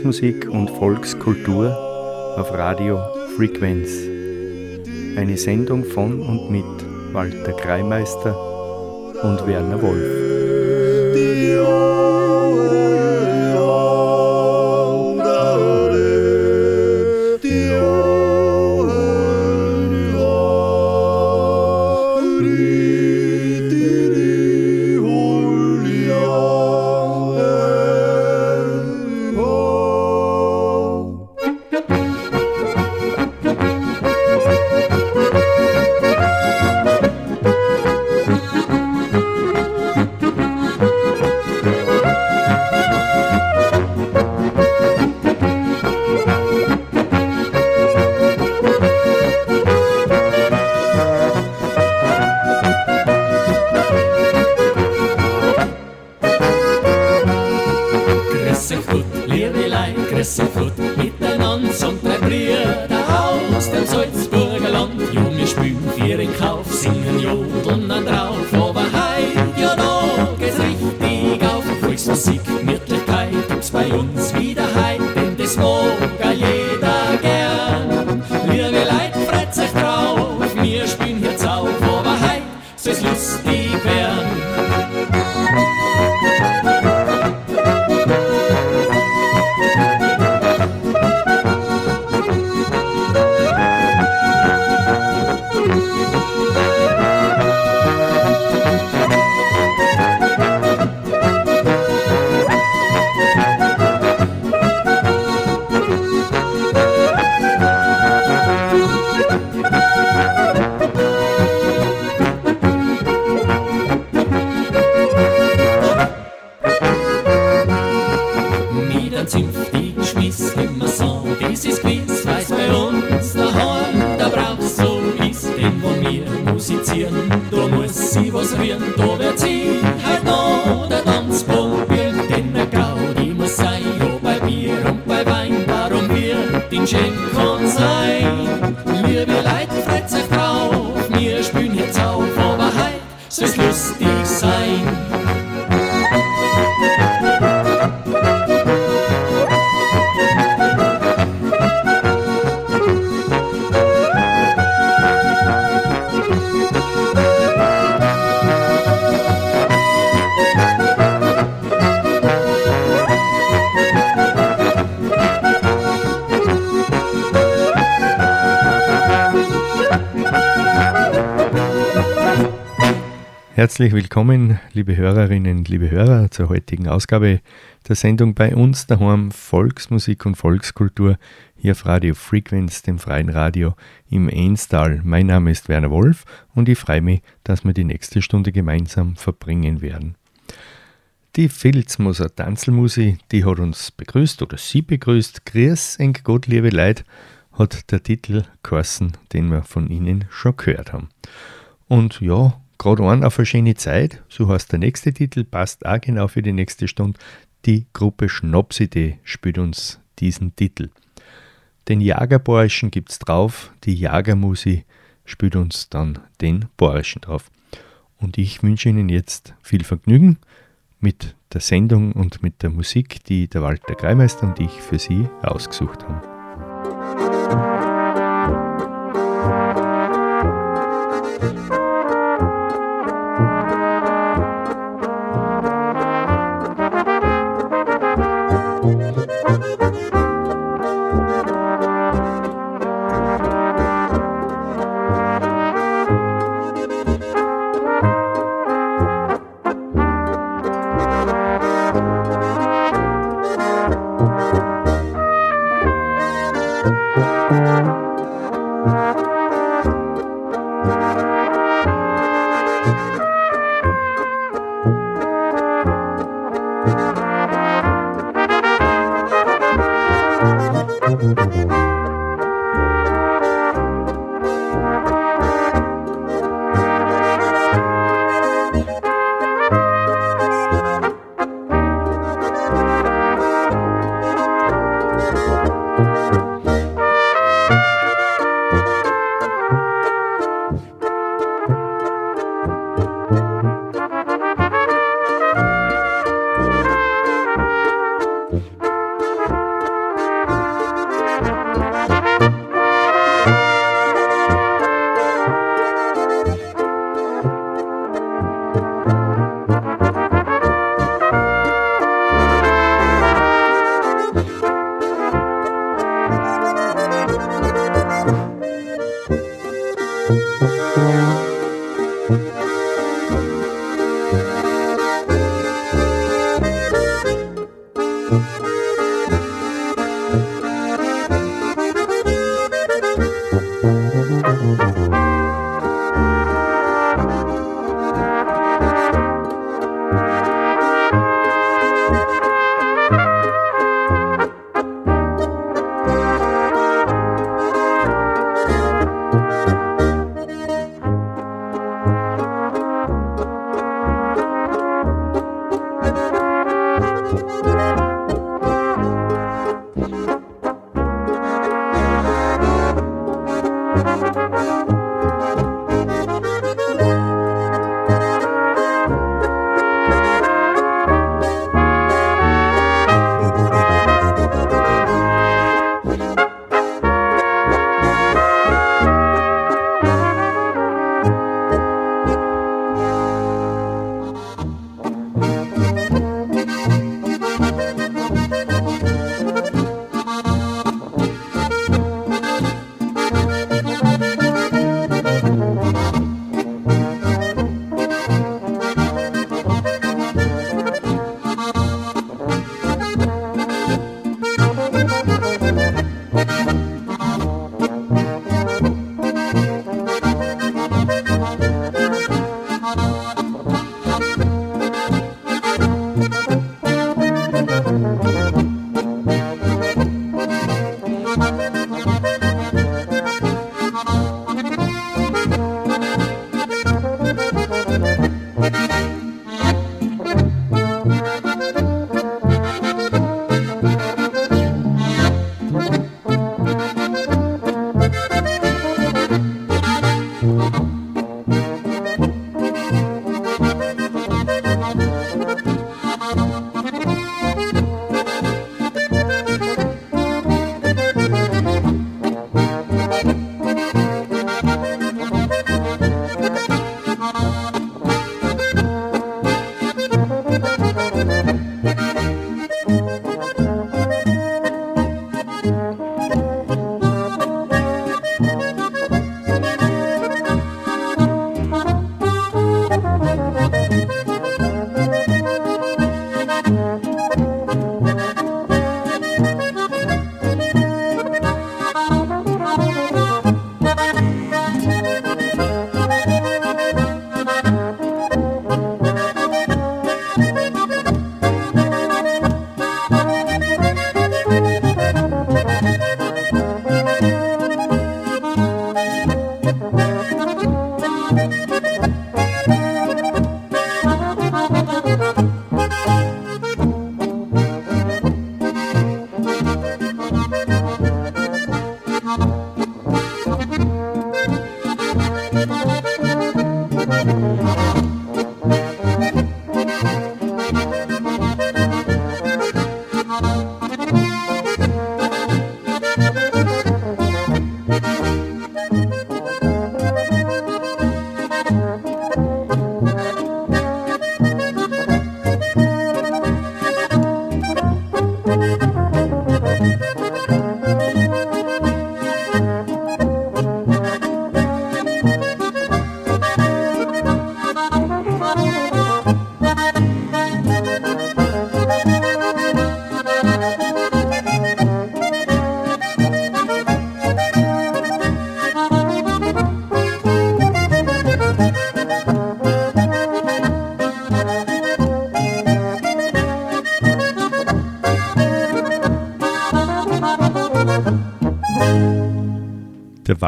Volksmusik und Volkskultur auf Radio Frequenz. Eine Sendung von und mit Walter Kreimeister und Werner Wolf. Grüß euch gut, liebe Leid, grüß euch gut miteinander sind drei Brüder aus dem Salzburger Land. Jo, wir spielen vier in Kauf, singen, jodeln und drauf, aber heut, ja, da geht's richtig auf. Volksmusik, Gemütlichkeit gibt's bei uns Herzlich willkommen, liebe Hörerinnen, liebe Hörer, zur heutigen Ausgabe der Sendung bei uns daheim Volksmusik und Volkskultur hier auf Radio Frequenz, dem freien Radio im Enstal. Mein Name ist Werner Wolf und ich freue mich, dass wir die nächste Stunde gemeinsam verbringen werden. Die Filzmoser Tanzelmusi, die hat uns begrüßt oder sie begrüßt. Grüß, eng Gott, liebe Leid, hat der Titel geheißen, den wir von Ihnen schon gehört haben. Und ja, gerade an auf eine schöne Zeit, so heißt der nächste Titel, passt auch genau für die nächste Stunde. Die Gruppe Schnapsidee spielt uns diesen Titel. Den Jagerbayerischen gibt's drauf, die Jagermusi spielt uns dann den Bayerischen drauf. Und ich wünsche Ihnen jetzt viel Vergnügen mit der Sendung und mit der Musik, die der Walter Kreimeister und ich für Sie ausgesucht haben.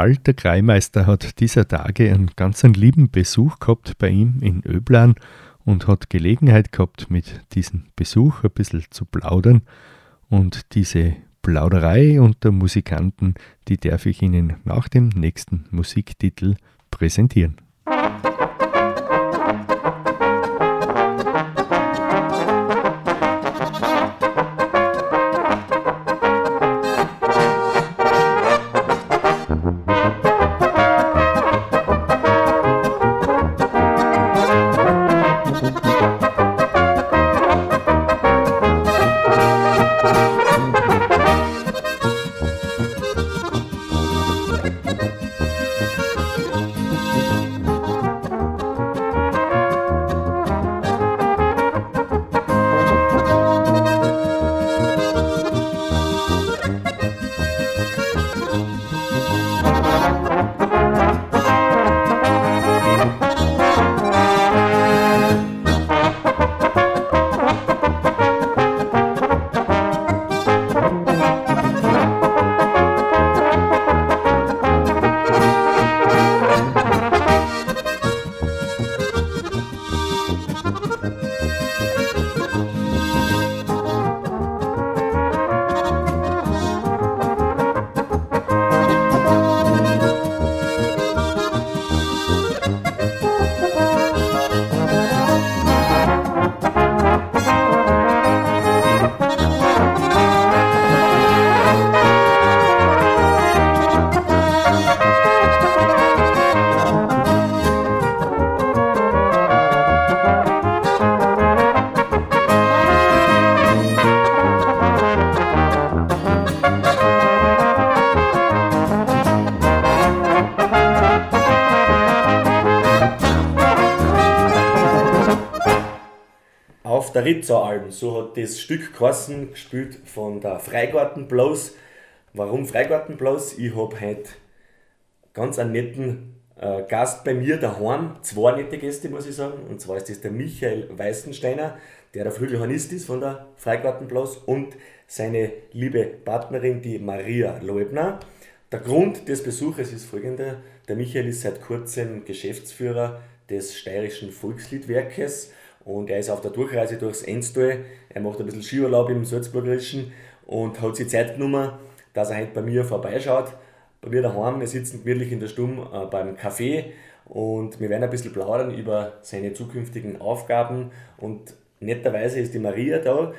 Der Walter Kreimeister hat dieser Tage einen ganz lieben Besuch gehabt bei ihm in Öblan und hat Gelegenheit gehabt, mit diesem Besuch ein bisschen zu plaudern. Und diese Plauderei unter Musikanten, die darf ich Ihnen nach dem nächsten Musiktitel präsentieren. Der Ritzer-Alben. So hat das Stück geheißen, gespielt von der Freigarten Blues. Warum Freigarten Blues? Ich habe heute ganz einen netten äh, Gast bei mir daheim. Zwei nette Gäste, muss ich sagen. Und zwar ist das der Michael Weißensteiner, der der Flügelhornist ist von der Freigarten Blues und seine liebe Partnerin, die Maria Leubner. Der Grund des Besuches ist folgender. Der Michael ist seit kurzem Geschäftsführer des Steirischen Volksliedwerkes und er ist auf der Durchreise durchs Enstal. Er macht ein bisschen Skiurlaub im Salzburgerischen und hat sich Zeit genommen, dass er heute bei mir vorbeischaut. Bei mir daheim, wir sitzen gemütlich in der Stumm äh, beim Café und wir werden ein bisschen plaudern über seine zukünftigen Aufgaben. Und netterweise ist die Maria da.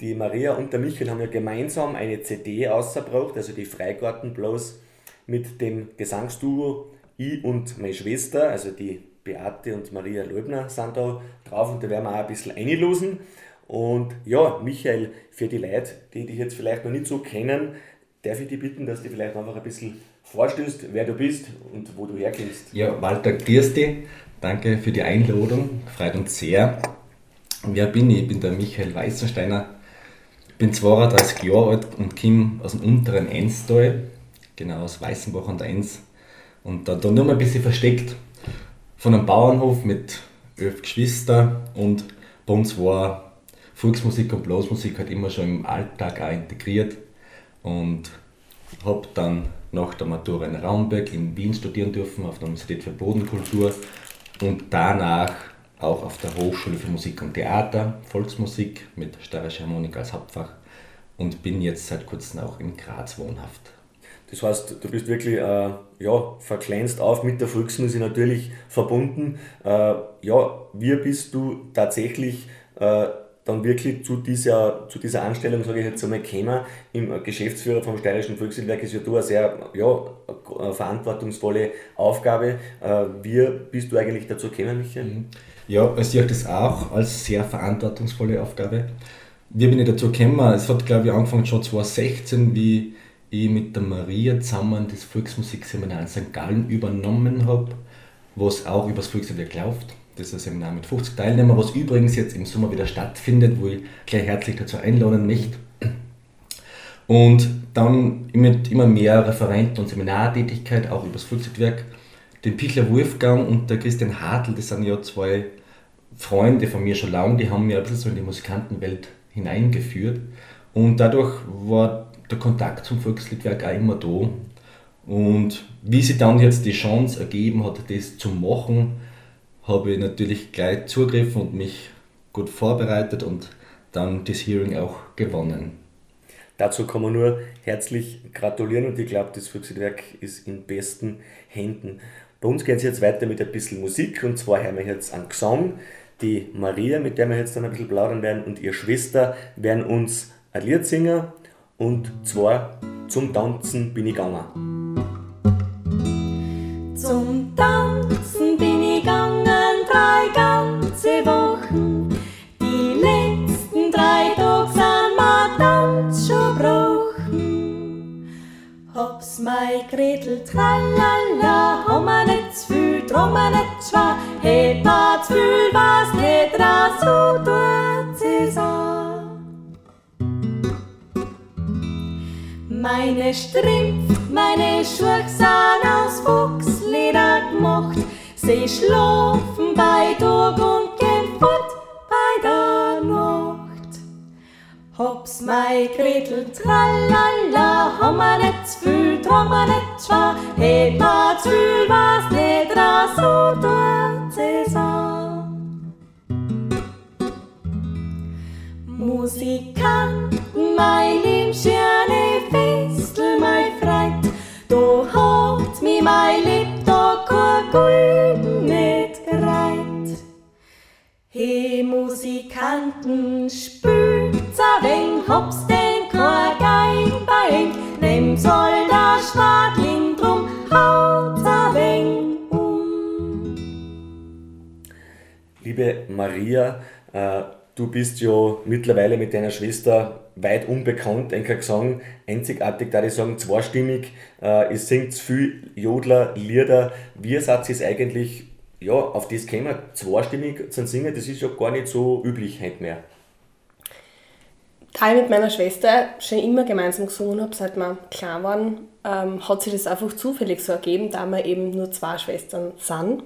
Die Maria und der Michael haben ja gemeinsam eine CD ausgebracht, also die Freigarten bloß mit dem Gesangsduo Ich und meine Schwester, also die Beate und Maria Löbner sind da drauf und da werden wir auch ein bisschen einlosen. Und ja, Michael, für die Leute, die dich jetzt vielleicht noch nicht so kennen, darf ich dich bitten, dass du vielleicht einfach ein bisschen vorstellst, wer du bist und wo du herkommst. Ja, Walter, grüß dich. Danke für die Einladung. Freut uns sehr. Wer bin ich? Ich bin der Michael Weißensteiner. bin 32 Jahre alt und komme aus dem unteren Enstal, genau aus Weißenbach und Enns. Und da, da nur mal ein bisschen versteckt von einem Bauernhof mit elf Geschwistern und bei uns war Volksmusik und Blasmusik halt immer schon im Alltag auch integriert und habe dann nach der Matura in Raumberg in Wien studieren dürfen auf der Universität für Bodenkultur und danach auch auf der Hochschule für Musik und Theater, Volksmusik mit steirischer Harmonik als Hauptfach und bin jetzt seit kurzem auch in Graz wohnhaft. Das heißt, du bist wirklich äh, ja, verkleinst auf mit der Volksmusik natürlich verbunden. Äh, ja, wie bist du tatsächlich äh, dann wirklich zu dieser, zu dieser Anstellung, sage ich jetzt einmal, gekommen? Im Geschäftsführer vom Steirischen Volksliedwerk ist ja du eine sehr ja, verantwortungsvolle Aufgabe. Äh, wie bist du eigentlich dazu gekommen, Michael? Mhm. Ja, ich sehe das auch als sehr verantwortungsvolle Aufgabe. Wie bin ich dazu gekommen? Es hat, glaube ich, angefangen schon 2016, wie ich mit der Maria zusammen das Volksmusikseminar in St. Gallen übernommen habe, was auch übers Volkslied läuft. Das ist ein Seminar mit 50 Teilnehmern, was übrigens jetzt im Sommer wieder stattfindet, wo ich gleich herzlich dazu einladen möchte. Und dann mit immer mehr Referenten- und Seminartätigkeit, auch übers Volksliedwerk. Den Pichler Wolfgang und der Christian Hartl, das sind ja zwei Freunde von mir schon lange, die haben mir ein bisschen so in die Musikantenwelt hineingeführt. Und dadurch war der Kontakt zum Volksliedwerk auch immer da. Und wie sie dann jetzt die Chance ergeben hat, das zu machen, habe ich natürlich gleich zugegriffen und mich gut vorbereitet und dann das Hearing auch gewonnen. Dazu kann man nur herzlich gratulieren und ich glaube, das Volksliedwerk ist in besten Händen. Bei uns geht es jetzt weiter mit ein bisschen Musik und zwar hören wir jetzt einen Gesang. Die Maria, mit der wir jetzt dann ein bisschen plaudern werden, und ihre Schwester werden uns ein Lied singen und zwar zum Tanzen bin ich gegangen. Zum Tanzen bin ich gegangen drei ganze Wochen. Die letzten drei Tage sind mir Tanz schon gebrochen. Hab's mei Gretel tralala, haben wir nicht zu viel, drum nicht schwer. Hätt ma zu viel, was nicht raus, so tut sie's an. Meine Strümpf, meine Schuhe sind aus Fuchsleder gemacht. Sie schlafen bei Tag und gehen fort bei der Nacht. Hab's mei Gretel tralala, haben wir nicht zu viel, drum wir nicht schwer. Hätt ma zu viel, was nicht raus, so tut an. Musikanten, mein lieb schöne Festel, mein Freund, da hat mi mein Lieb da kein Gulden nicht gereit. He Musikanten, spült's a wenig, hab's denn kein Geig bei eng, nem soll der Schwadling drum, haut's a wenig um. Liebe Maria, äh, du bist ja mittlerweile mit deiner Schwester weit unbekannt, ein Gesang, einzigartig, da ich sagen, zweistimmig, äh, ihr singt viel Jodler, Lieder. Wie seid ihr es eigentlich, ja, auf das kämen, zweistimmig zu singen, das ist ja gar nicht so üblich heute mehr. Da ich mit meiner Schwester schon immer gemeinsam gesungen habe, seit wir klein waren, ähm, hat sich das einfach zufällig so ergeben, da wir eben nur zwei Schwestern sind.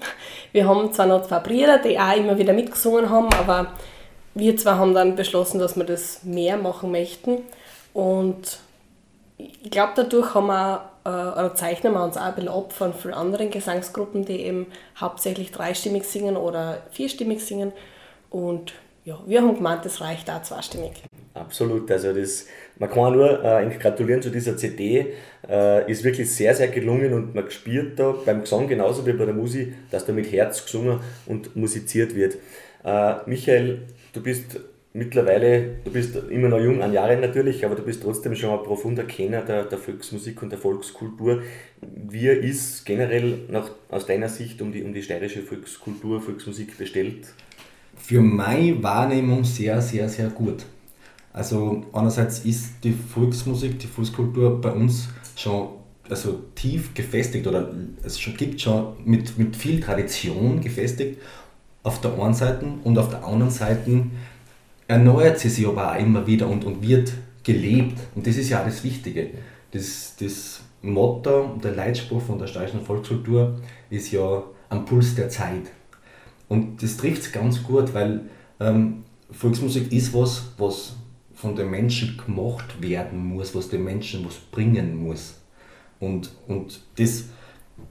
Wir haben zwar noch zwei Brüder, die auch immer wieder mitgesungen haben, aber wir zwei haben dann beschlossen, dass wir das mehr machen möchten. Und ich glaube, dadurch haben wir, äh, oder zeichnen wir uns auch ein bisschen ab von vielen anderen Gesangsgruppen, die eben hauptsächlich dreistimmig singen oder vierstimmig singen. Und ja, wir haben gemeint, das reicht auch zweistimmig. Absolut, also das, man kann nur äh, gratulieren zu dieser CD, äh, ist wirklich sehr, sehr gelungen und man spürt da beim Gesang genauso wie bei der Musik, dass da mit Herz gesungen und musiziert wird. Äh, Michael, du bist mittlerweile, du bist immer noch jung an Jahren natürlich, aber du bist trotzdem schon ein profunder Kenner der, der Volksmusik und der Volkskultur. Wie ist generell nach, aus deiner Sicht um die, um die steirische Volkskultur, Volksmusik bestellt? Für meine Wahrnehmung sehr, sehr, sehr gut. Also einerseits ist die Volksmusik, die Volkskultur bei uns schon also tief gefestigt oder es gibt schon mit, mit viel Tradition gefestigt auf der einen Seite und auf der anderen Seite erneuert sie sich aber auch immer wieder und, und wird gelebt. Und das ist ja auch das Wichtige. Das, das Motto, der Leitspruch von der steirischen Volkskultur ist ja am Puls der Zeit. Und das trifft es ganz gut, weil ähm, Volksmusik ist was, was von den Menschen gemacht werden muss, was den Menschen was bringen muss. Und, und das,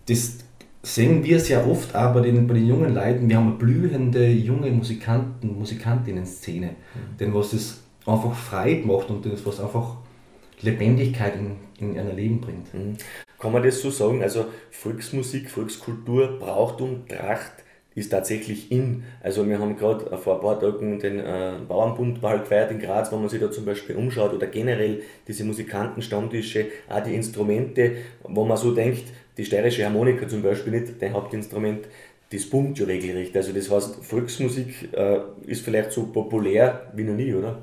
das sehen wir sehr oft auch bei den, bei den jungen Leuten. Wir haben eine blühende junge Musikanten, Musikantinnen-Szene, mhm. denn was es einfach Freude macht und das, was einfach Lebendigkeit in, in ihr Leben bringt. Mhm. Kann man das so sagen? Also Volksmusik, Volkskultur, Brauchtum, Tracht ist tatsächlich in. Also wir haben gerade vor ein paar Tagen den äh, Bauernbund halt gefeiert in Graz, wo man sich da zum Beispiel umschaut oder generell diese Musikantenstammtische, auch die Instrumente, wo man so denkt, die steirische Harmonika zum Beispiel nicht dein Hauptinstrument, das pumpt ja regelrecht. Also das heißt, Volksmusik äh, ist vielleicht so populär wie noch nie, oder?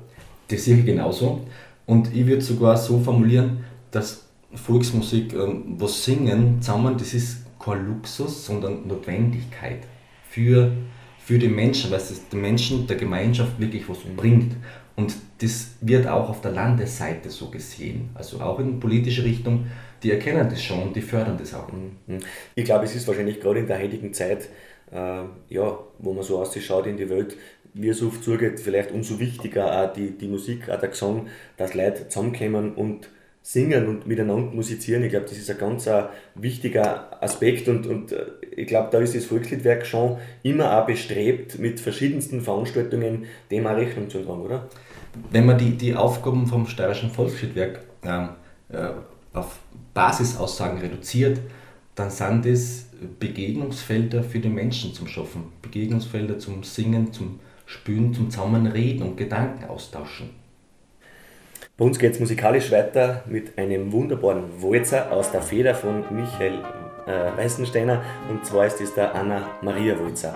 Das sehe ich genauso. Und ich würde sogar so formulieren, dass Volksmusik, äh, was singen zusammen, das ist kein Luxus, sondern Notwendigkeit für, für den Menschen, weil es den Menschen, der Gemeinschaft wirklich was bringt. Und das wird auch auf der Landesseite so gesehen, also auch in politische Richtung. Die erkennen das schon und die fördern das auch. Mhm. Ich glaube, es ist wahrscheinlich gerade in der heutigen Zeit, äh, ja, wo man so ausschaut in die Welt, wie es oft zugeht, vielleicht umso wichtiger auch die, die Musik, auch der Gesang, dass Leute zusammenkommen und singen und miteinander musizieren. Ich glaube, das ist ein ganz ein wichtiger Aspekt und, und äh, ich glaube, da ist das Volksliedwerk schon immer auch bestrebt, mit verschiedensten Veranstaltungen dem auch Rechnung zu tragen, oder? Wenn man die, die Aufgaben vom Steirischen Volksliedwerk ähm, äh, auf Basisaussagen reduziert, dann sind es Begegnungsfelder für die Menschen zum Schaffen. Begegnungsfelder zum Singen, zum Spülen, zum Zusammenreden und Gedanken austauschen. Bei uns geht es musikalisch weiter mit einem wunderbaren Walzer aus der Feder von Michael äh, Weißensteiner und zwar ist es der Anna Maria Walzer.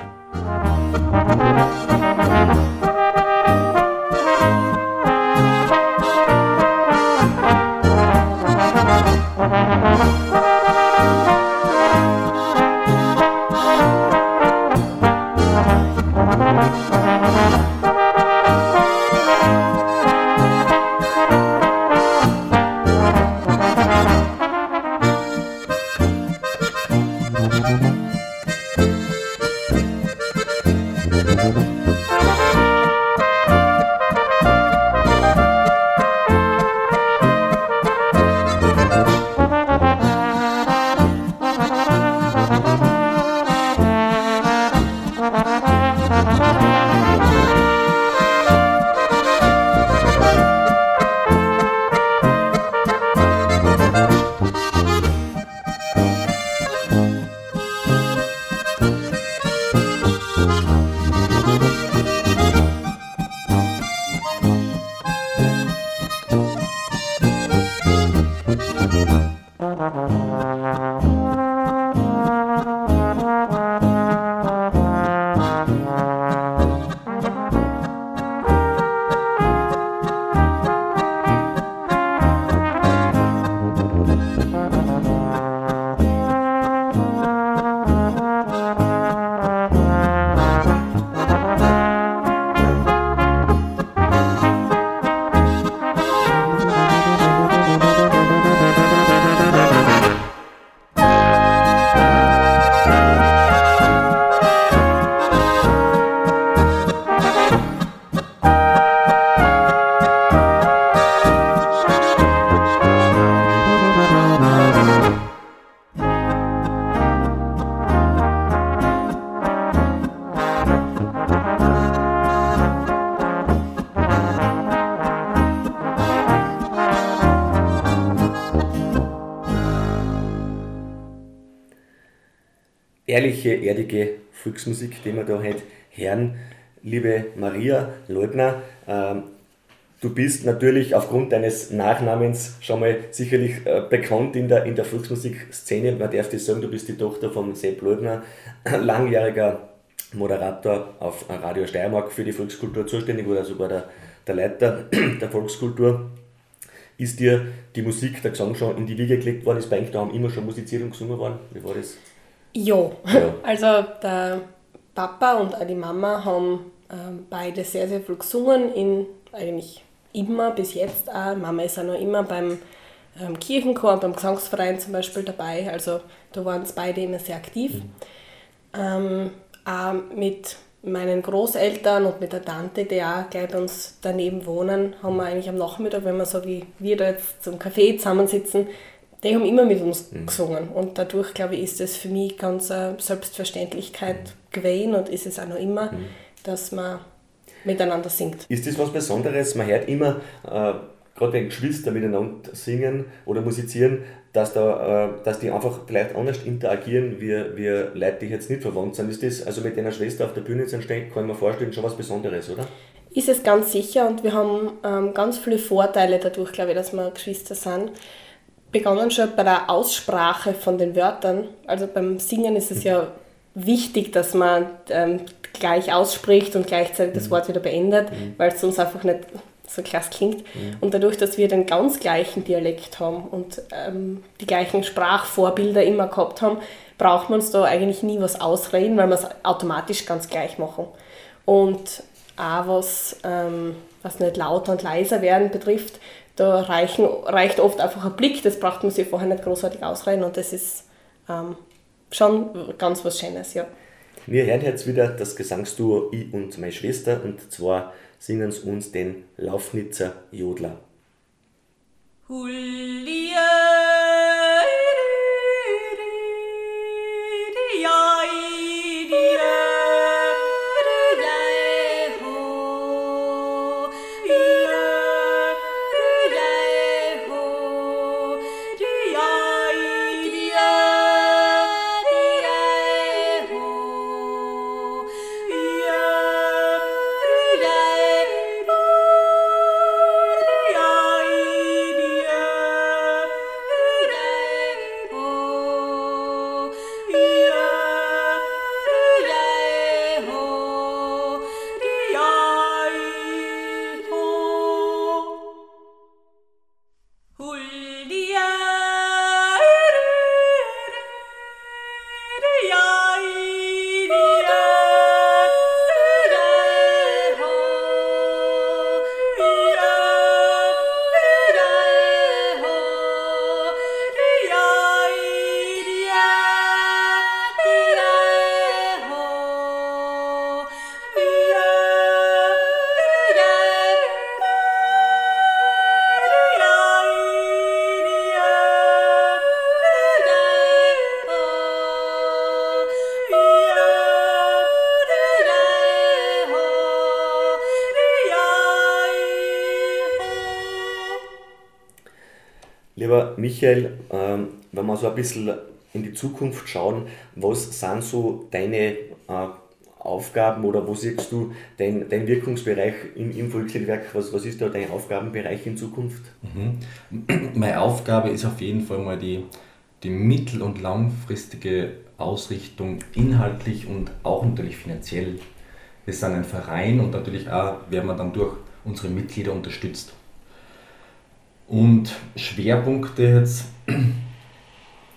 Ehrliche, erdige Volksmusik, die wir da heute hören. Liebe Maria Leutner, ähm, du bist natürlich aufgrund deines Nachnamens schon mal sicherlich äh, bekannt in der, in der Volksmusikszene. Man darf das sagen, du bist die Tochter von Sepp Leutner, langjähriger Moderator auf Radio Steiermark für die Volkskultur zuständig oder sogar der, der Leiter der Volkskultur. Ist dir die Musik, der Gesang schon in die Wiege gelegt worden? Ist bei euch daheim immer schon musiziert und gesungen worden? Wie war das? Ja. also der Papa und auch die Mama haben ähm, beide sehr, sehr viel gesungen, in eigentlich immer, bis jetzt auch. Mama ist auch noch immer beim ähm, Kirchenchor, beim Gesangsverein zum Beispiel dabei, also da waren es beide immer sehr aktiv. Mhm. Ähm, auch mit meinen Großeltern und mit der Tante, die auch gleich bei uns daneben wohnen, haben wir eigentlich am Nachmittag, wenn wir so wie wir da jetzt zum Kaffee zusammensitzen, die haben immer mit uns mhm. gesungen. Und dadurch, glaube ich, ist es für mich ganz eine Selbstverständlichkeit gewesen und ist es auch noch immer, mhm. dass man miteinander singt. Ist das was Besonderes? Man hört immer, äh, gerade wenn Geschwister miteinander singen oder musizieren, dass, da, äh, dass die einfach vielleicht anders interagieren, wie, wie Leute, die jetzt nicht verwandt sind. Ist das also mit deiner Schwester auf der Bühne zu stehen, kann mir vorstellen, schon was Besonderes, oder? Ist es ganz sicher und wir haben ähm, ganz viele Vorteile dadurch, glaube ich, dass wir Geschwister sind begonnen schon bei der Aussprache von den Wörtern. Also beim Singen ist es ja wichtig, dass man ähm, gleich ausspricht und gleichzeitig das mhm. Wort wieder beendet, mhm. weil es sonst einfach nicht so klasse klingt. Mhm. Und dadurch, dass wir den ganz gleichen Dialekt haben und ähm, die gleichen Sprachvorbilder immer gehabt haben, braucht man uns da eigentlich nie was ausreden, weil wir es automatisch ganz gleich machen. Und auch was, ähm, was nicht lauter und leiser werden betrifft, da reichen, reicht oft einfach ein Blick, das braucht man sich vorher nicht großartig ausreihen und das ist ähm, schon ganz was Schönes, ja. Wir hören jetzt wieder das Gesangsduo Ich und meine Schwester und zwar singen sie uns den Laufnitzer Jodler. Lieber Michael, ähm, wenn wir so ein bisschen in die Zukunft schauen, was sind so deine äh, Aufgaben oder wo siehst du dein, dein Wirkungsbereich im, im Volksliedwerk? Was, was ist da dein Aufgabenbereich in Zukunft? Mhm. Meine Aufgabe ist auf jeden Fall mal die, die mittel- und langfristige Ausrichtung inhaltlich und auch natürlich finanziell. Wir sind ein Verein und natürlich auch werden wir dann durch unsere Mitglieder unterstützt. Und Schwerpunkte jetzt,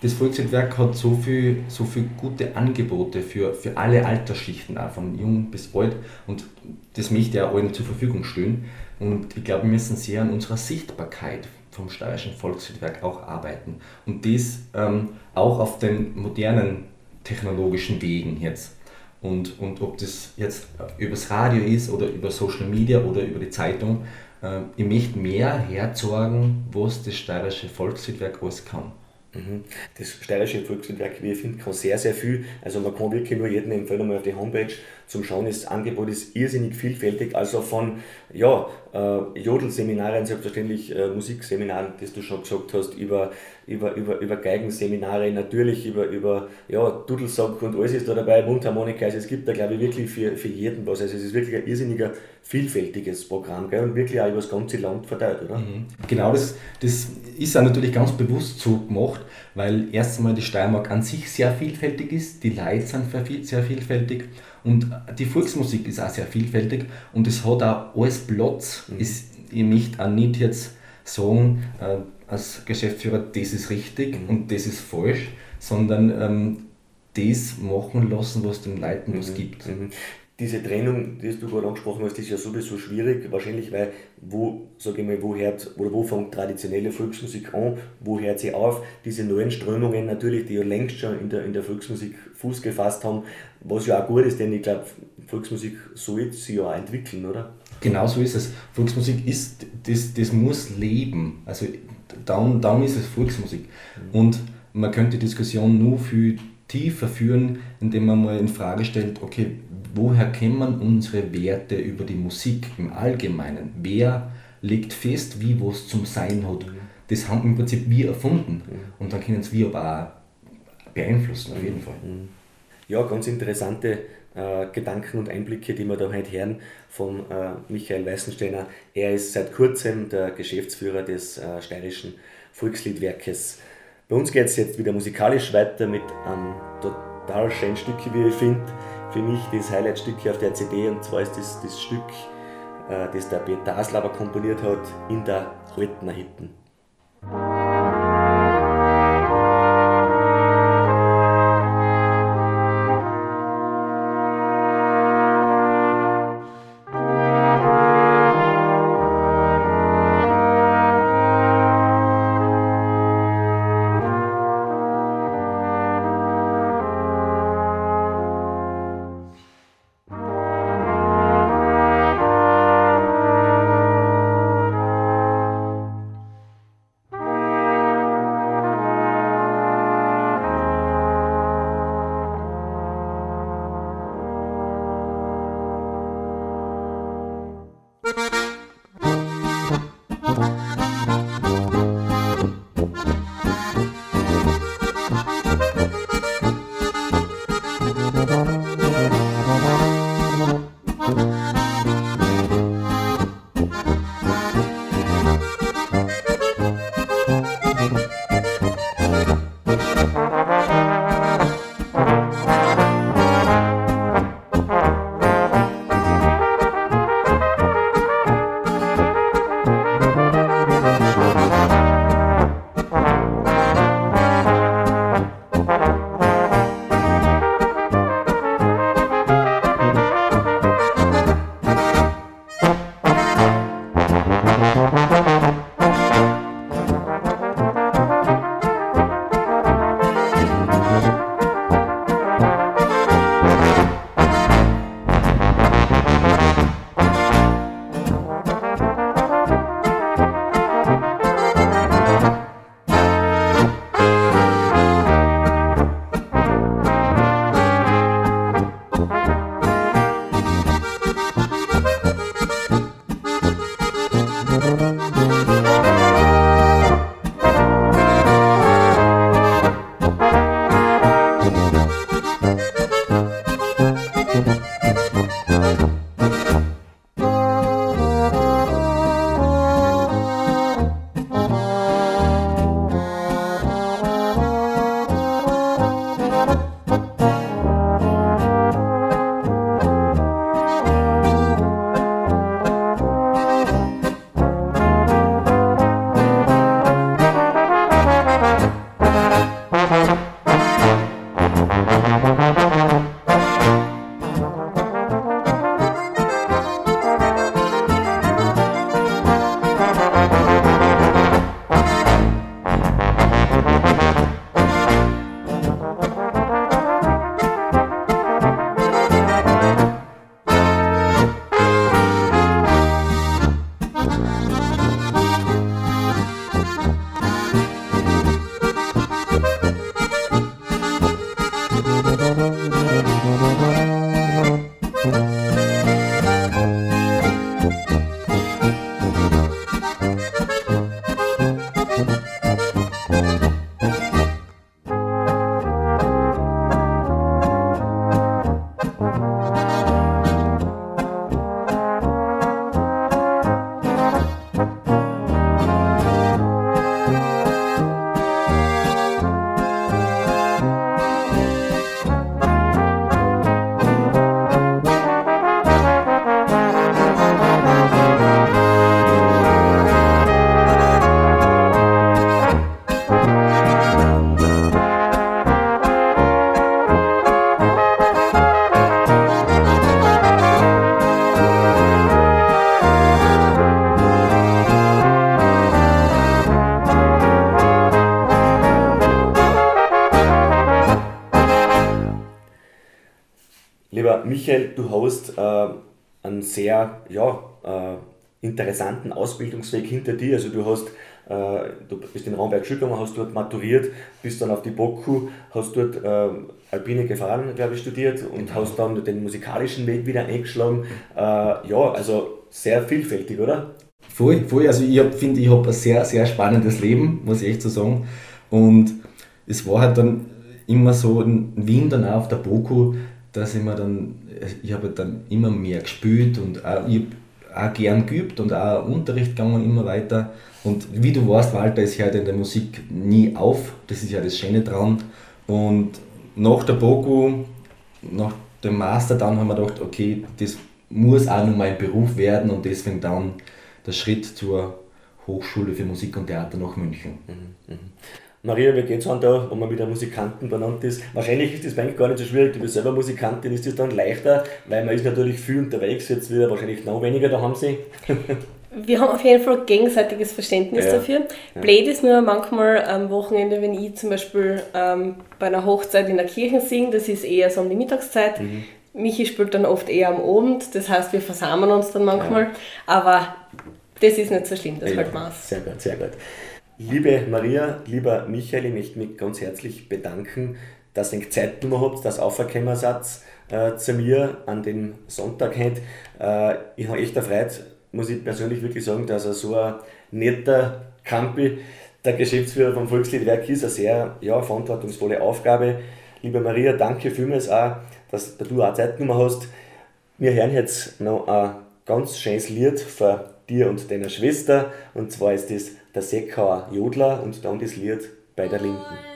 das Volkswerk hat so viel, so viel gute Angebote für, für alle Altersschichten, auch von jung bis alt. Und das möchte ja allen zur Verfügung stellen. Und ich glaube, wir müssen sehr an unserer Sichtbarkeit vom Steirischen Volkswerk auch arbeiten. Und das ähm, auch auf den modernen technologischen Wegen jetzt. Und, und ob das jetzt übers Radio ist oder über Social Media oder über die Zeitung, äh, ich möchte mehr herzeigen, was das steirische Volksliedwerk alles kann. Mhm. Das steirische Volksliedwerk, wie ich finde, kann sehr, sehr viel. Also man kann wirklich nur jedem empfehlen, mal auf die Homepage zum Schauen. Das Angebot ist irrsinnig vielfältig. Also von ja, äh, Jodelseminaren, selbstverständlich äh, Musikseminaren, das du schon gesagt hast, über, über, über, über Geigenseminare, natürlich über, über ja, Dudelsack und alles ist da dabei, Mundharmonika. Also es gibt da, glaube ich, wirklich für, für jeden was. Also es ist wirklich ein irrsinniger, vielfältiges Programm gell? und wirklich auch über das ganze Land verteilt, oder? Mhm. Genau, das, das ist auch natürlich ganz bewusst so gemacht, weil erst einmal die Steiermark an sich sehr vielfältig ist, die Leute sind sehr vielfältig und die Volksmusik ist auch sehr vielfältig und es hat auch alles Platz. Mhm. Ist, ich möchte auch nicht jetzt sagen, äh, als Geschäftsführer, das ist richtig mhm. und das ist falsch, sondern ähm, das machen lassen, was den Leuten was mhm. gibt. Diese Trennung, die du gerade angesprochen hast, ist ja sowieso schwierig, wahrscheinlich weil, wo, sage ich mal, wo hört, oder wo fängt traditionelle Volksmusik an, wo hört sie auf, diese neuen Strömungen natürlich, die ja längst schon in der, in der Volksmusik Fuß gefasst haben, was ja auch gut ist, denn ich glaube, Volksmusik soll sich ja auch entwickeln, oder? Genau so ist es. Volksmusik ist, das, das muss leben, also darum, darum ist es Volksmusik. Mhm. Und man könnte die Diskussion nur viel tiefer führen, indem man mal in Frage stellt, okay, woher kennen unsere Werte über die Musik im Allgemeinen? Wer legt fest, wie was zum Sein hat? Das haben im Prinzip wir erfunden und dann können es wir aber auch beeinflussen, auf jeden Fall. Ja, ganz interessante äh, Gedanken und Einblicke, die wir da heute hören von äh, Michael Weißensteiner. Er ist seit kurzem der Geschäftsführer des äh, Steirischen Volksliedwerkes. Bei uns geht es jetzt wieder musikalisch weiter mit einem total schönen Stück, wie ich finde für mich das Highlight-Stück auf der CD und zwar ist das das Stück, äh, das der Peter Aslauer komponiert hat, in der Haltner Hitten. Michael, du hast äh, einen sehr ja, äh, interessanten Ausbildungsweg hinter dir. Also du hast äh, du bist in Raumberg gegangen, hast dort maturiert, bist dann auf die Boku, hast dort äh, Alpine gefahren, glaube ich, studiert und genau. hast dann den musikalischen Weg wieder eingeschlagen. Äh, ja, also sehr vielfältig, oder? Voll, voll. Also ich finde, ich habe ein sehr, sehr spannendes Leben, muss ich echt so sagen. Und es war halt dann immer so in Wien dann auch auf der Boku, dass ich mir dann, ich habe dann immer mehr gespielt und auch, ich auch gern geübt und auch Unterricht gegangen immer weiter. Und wie du weißt, Walter, es hört in der Musik nie auf, das ist ja das Schöne dran. Und nach der Boku, nach dem Master dann haben wir gedacht, okay, das muss auch noch mein Beruf werden und deswegen dann der Schritt zur Hochschule für Musik und Theater nach München. Mhm, mh. Maria, wie geht es an da, wenn man mit einem Musikanten benannt ist? Wahrscheinlich ist das eigentlich gar nicht so schwierig. Du bist selber Musikantin, ist das dann leichter, weil man ist natürlich viel unterwegs, jetzt wieder wahrscheinlich noch weniger, da haben sie. wir haben auf jeden Fall gegenseitiges Verständnis ja. dafür. Ja. Blöd ist nur manchmal am Wochenende, wenn ich zum Beispiel ähm, bei einer Hochzeit in der Kirche singe, das ist eher so um die Mittagszeit. Mhm. Michi spielt dann oft eher am Abend, das heißt, wir versammeln uns dann manchmal, ja. aber das ist nicht so schlimm, das ja, halt Maß. Sehr gut, sehr gut. Liebe Maria, lieber Michael, ich möchte mich ganz herzlich bedanken, dass ihr Zeit genommen habt, dass aufgekommen seid äh, zu mir an dem Sonntag heute. Äh, ich habe echt erfreut, muss ich persönlich wirklich sagen, dass er so ein netter Campi, der Geschäftsführer vom Volksliedwerk ist, eine sehr ja, verantwortungsvolle Aufgabe. Liebe Maria, danke vielmals auch, dass du auch Zeit genommen hast. Wir hören jetzt noch ein ganz schönes Lied von dir und deiner Schwester und zwar ist das der Seckauer Jodler und dann das Lied bei der Linden.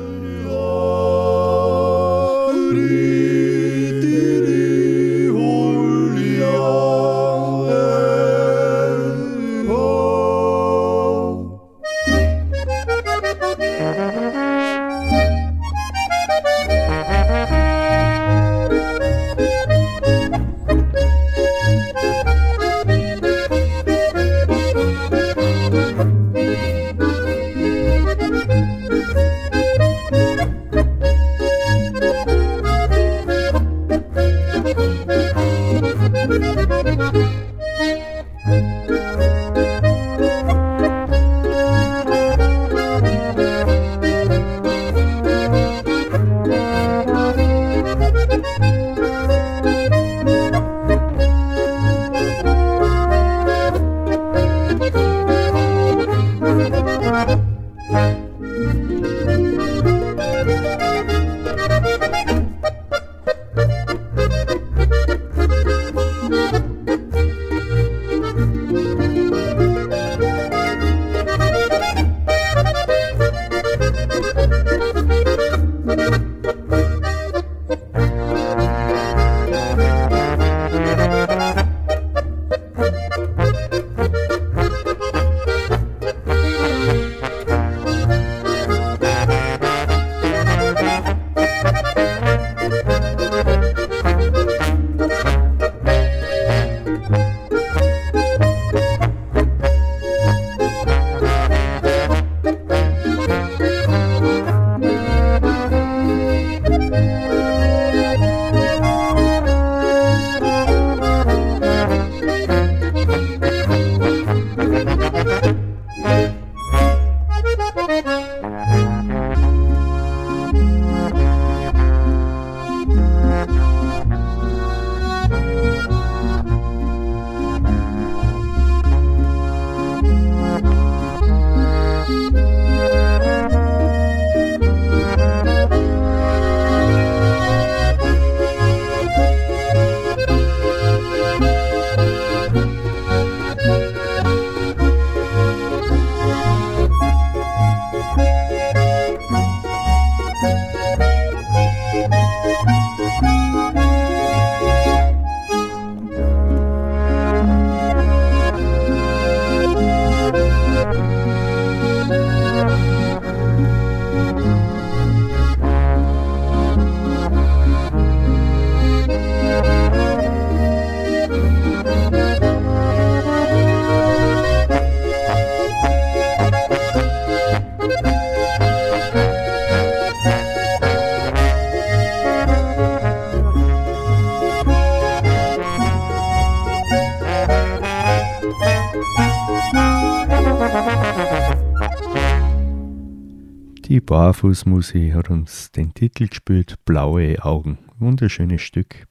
Barfußmusik hat uns den Titel gespielt, Blaue Augen. Wunderschönes Stück.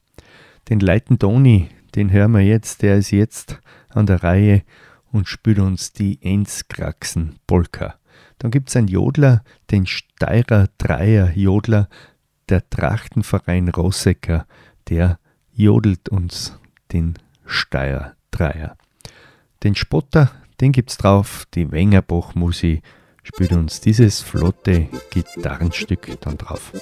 Den Leiten Toni, den hören wir jetzt, der ist jetzt an der Reihe und spielt uns die Enzkraxen Polka. Dann gibt es einen Jodler, den Steirer Dreier Jodler, der Trachtenverein Rossecker, der jodelt uns den Steirer Dreier. Den Spotter, den gibt's drauf, die Wengerbach-Musik spielt uns dieses flotte Gitarrenstück dann drauf.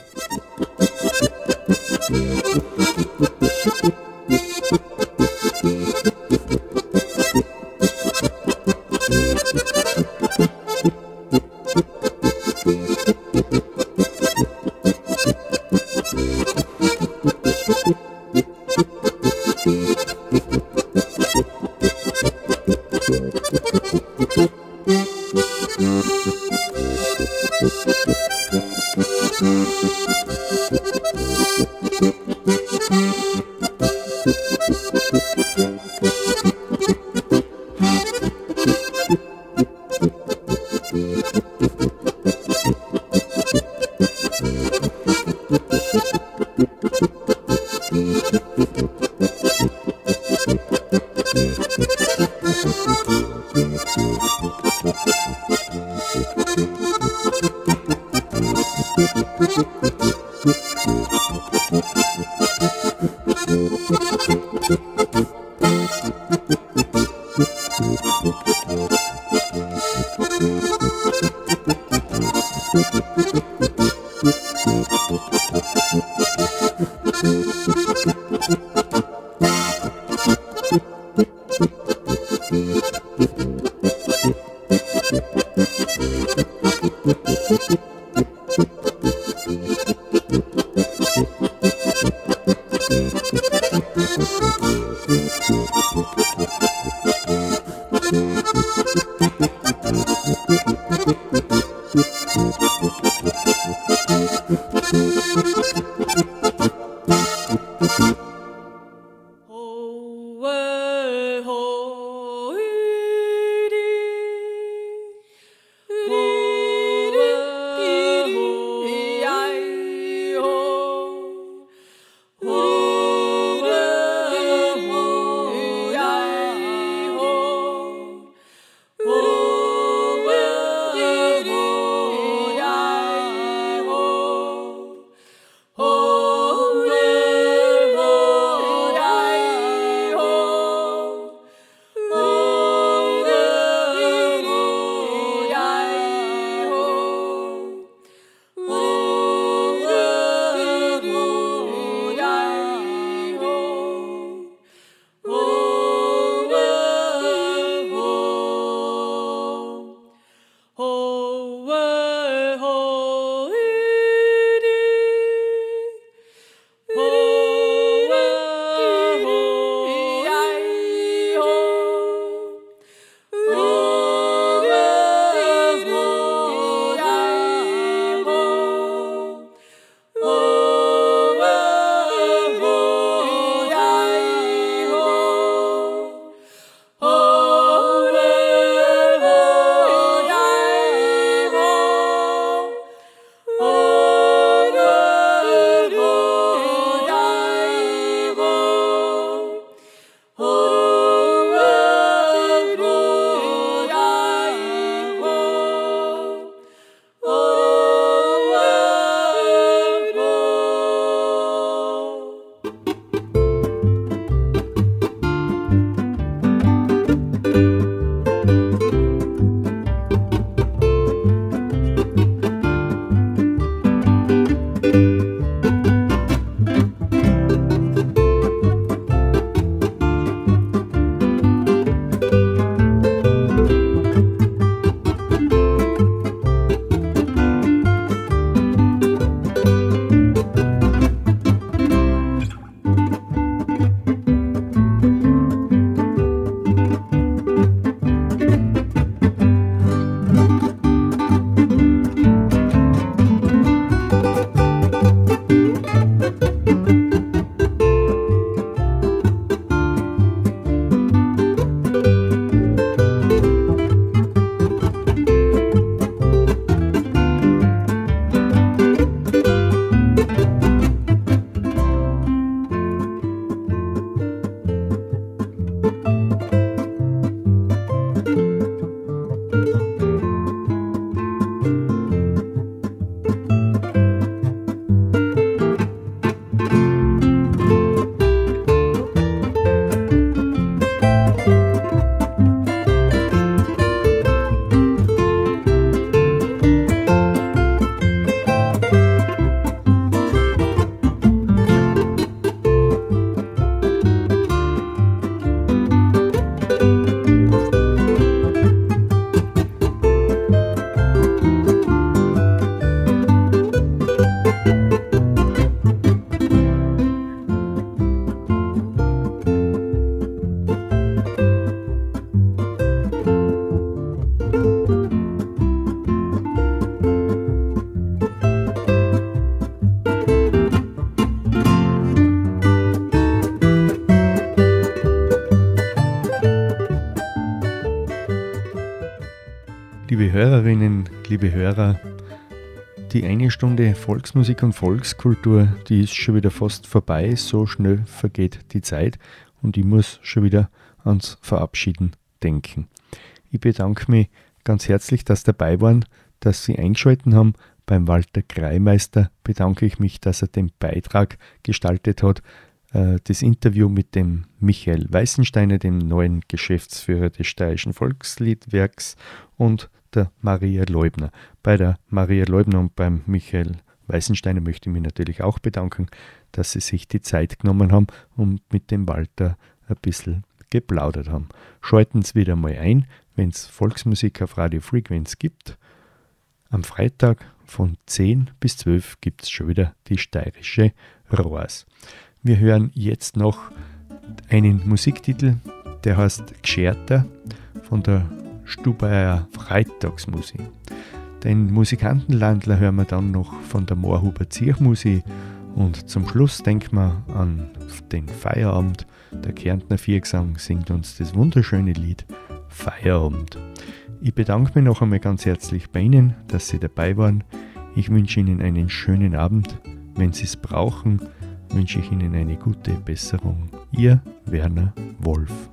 Hörerinnen, liebe Hörer, die eine Stunde Volksmusik und Volkskultur, die ist schon wieder fast vorbei. So schnell vergeht die Zeit und ich muss schon wieder ans Verabschieden denken. Ich bedanke mich ganz herzlich, dass dabei waren, dass Sie eingeschaltet haben. Beim Walter Kreimeister bedanke ich mich, dass er den Beitrag gestaltet hat. Äh, das Interview mit dem Michael Weißensteiner, dem neuen Geschäftsführer des Steirischen Volksliedwerks und der Maria Leubner. Bei der Maria Leubner und beim Michael Weißensteiner möchte ich mich natürlich auch bedanken, dass sie sich die Zeit genommen haben und mit dem Walter ein bisschen geplaudert haben. Schalten Sie wieder mal ein, wenn es Volksmusik auf Radio Frequenz gibt. Am Freitag von 10 bis 12 gibt es schon wieder die steirische Rohrs. Wir hören jetzt noch einen Musiktitel, der heißt Gescherter von der Stubaier Freitagsmusik. Den Musikantenlandler hören wir dann noch von der Moorhuber Zirchmusik und zum Schluss denken wir an den Feierabend. Der Kärntner Viergesang singt uns das wunderschöne Lied Feierabend. Ich bedanke mich noch einmal ganz herzlich bei Ihnen, dass Sie dabei waren. Ich wünsche Ihnen einen schönen Abend. Wenn Sie es brauchen, wünsche ich Ihnen eine gute Besserung. Ihr Werner Wolf.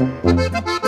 Thank you.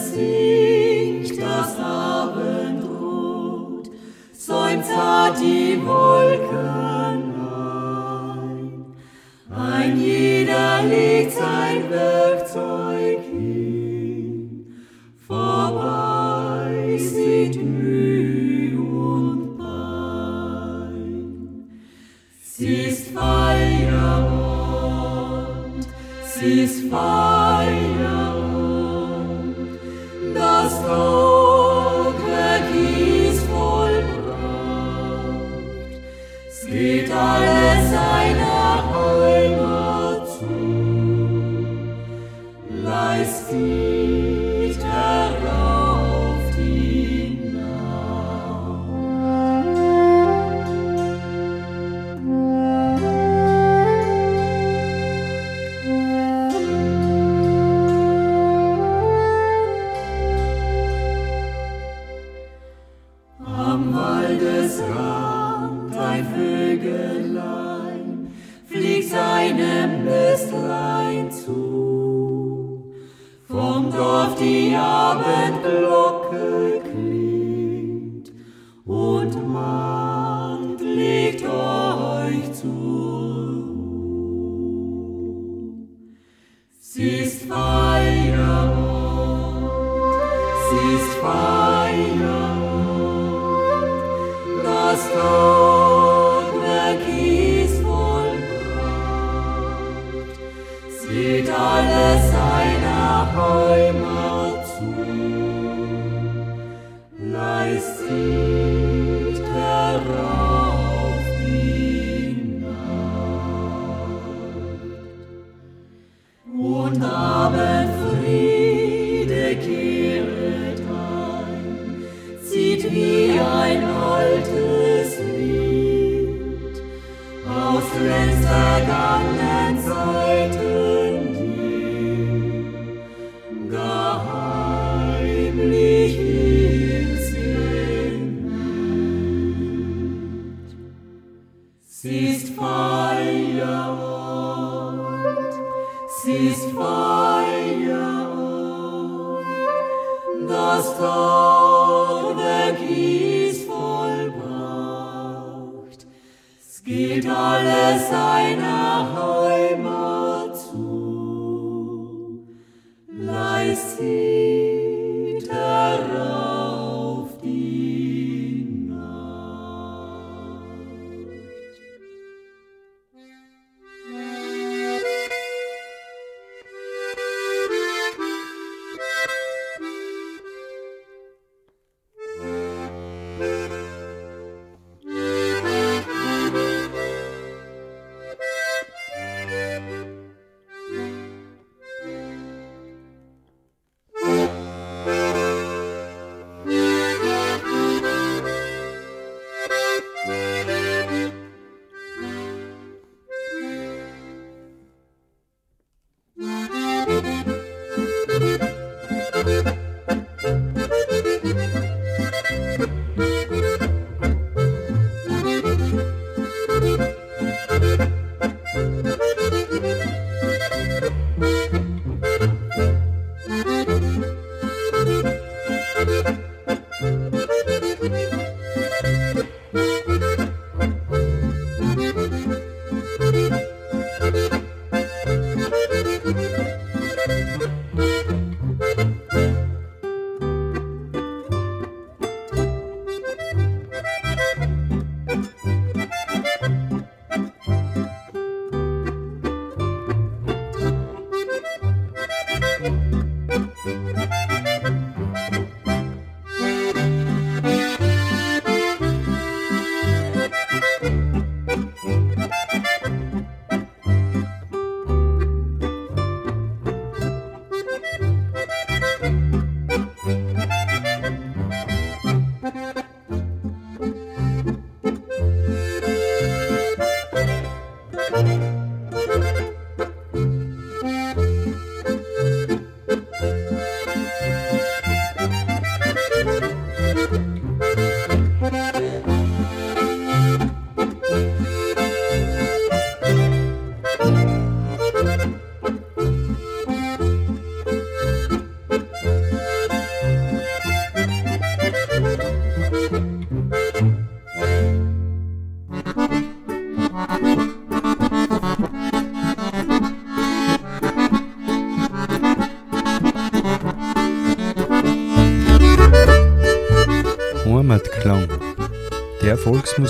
es singt das Abendrot, seufzt hat die Wolken ein. Ein jeder legt sein Werkzeug. und Abendfriede wie ein altes Lied aus Lenstergarten.